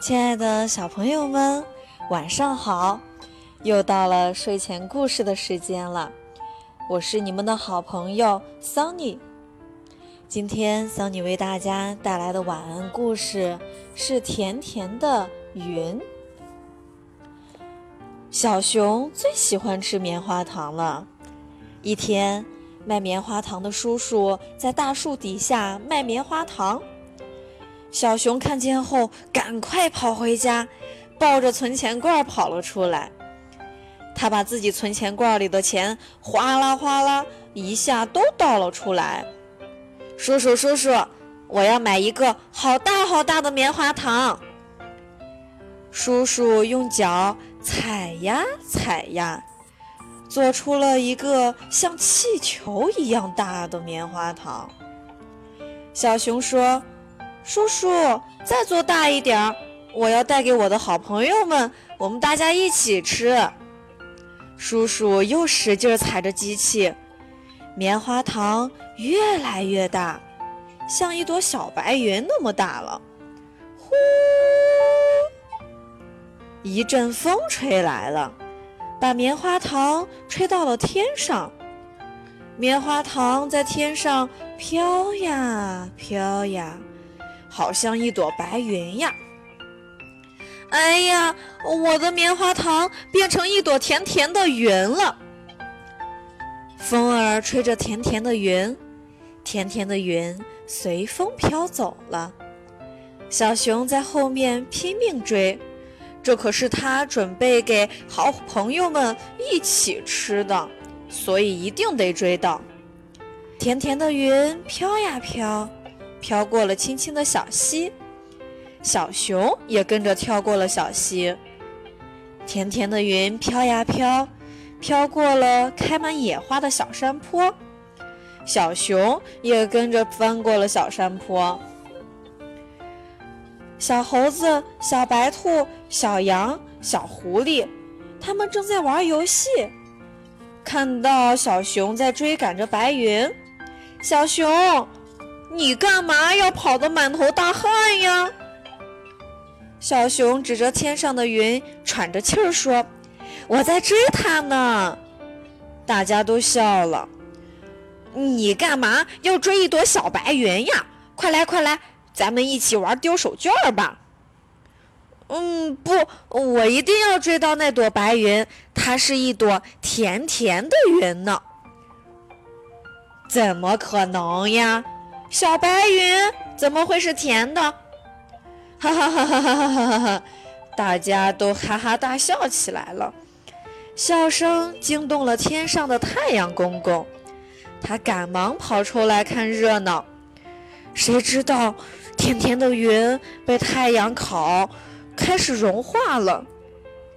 亲爱的小朋友们，晚上好！又到了睡前故事的时间了，我是你们的好朋友桑尼。今天桑尼为大家带来的晚安故事是《甜甜的云》。小熊最喜欢吃棉花糖了。一天，卖棉花糖的叔叔在大树底下卖棉花糖。小熊看见后，赶快跑回家，抱着存钱罐跑了出来。他把自己存钱罐里的钱哗啦哗啦一下都倒了出来。叔叔，叔叔，我要买一个好大好大的棉花糖。叔叔用脚踩呀踩呀，做出了一个像气球一样大的棉花糖。小熊说。叔叔，再做大一点儿，我要带给我的好朋友们，我们大家一起吃。叔叔又使劲踩着机器，棉花糖越来越大，像一朵小白云那么大了。呼，一阵风吹来了，把棉花糖吹到了天上。棉花糖在天上飘呀飘呀。好像一朵白云呀！哎呀，我的棉花糖变成一朵甜甜的云了。风儿吹着甜甜的云，甜甜的云随风飘走了。小熊在后面拼命追，这可是他准备给好朋友们一起吃的，所以一定得追到。甜甜的云飘呀飘。飘过了青青的小溪，小熊也跟着跳过了小溪。甜甜的云飘呀飘，飘过了开满野花的小山坡，小熊也跟着翻过了小山坡。小猴子、小白兔、小羊、小狐狸，他们正在玩游戏，看到小熊在追赶着白云，小熊。你干嘛要跑得满头大汗呀？小熊指着天上的云，喘着气儿说：“我在追它呢。”大家都笑了。你干嘛要追一朵小白云呀？快来快来，咱们一起玩丢手绢吧。嗯，不，我一定要追到那朵白云，它是一朵甜甜的云呢。怎么可能呀？小白云怎么会是甜的？哈哈哈哈哈哈哈哈！大家都哈哈大笑起来了，笑声惊动了天上的太阳公公，他赶忙跑出来看热闹。谁知道，甜甜的云被太阳烤，开始融化了，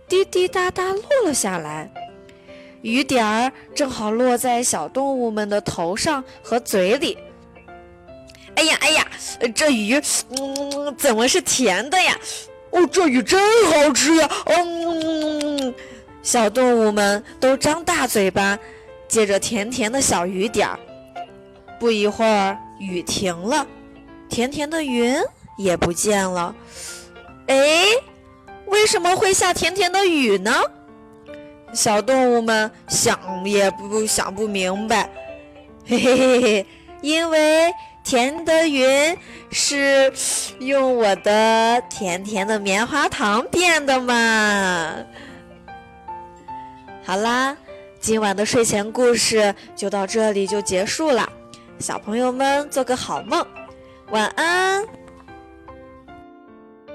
滴滴答答落了下来，雨点儿正好落在小动物们的头上和嘴里。哎呀哎呀，这鱼，嗯，怎么是甜的呀？哦，这鱼真好吃呀！嗯，小动物们都张大嘴巴，接着甜甜的小雨点儿。不一会儿，雨停了，甜甜的云也不见了。哎，为什么会下甜甜的雨呢？小动物们想也不想不明白。嘿嘿嘿嘿，因为。甜的云是用我的甜甜的棉花糖变的嘛？好啦，今晚的睡前故事就到这里就结束了，小朋友们做个好梦，晚安。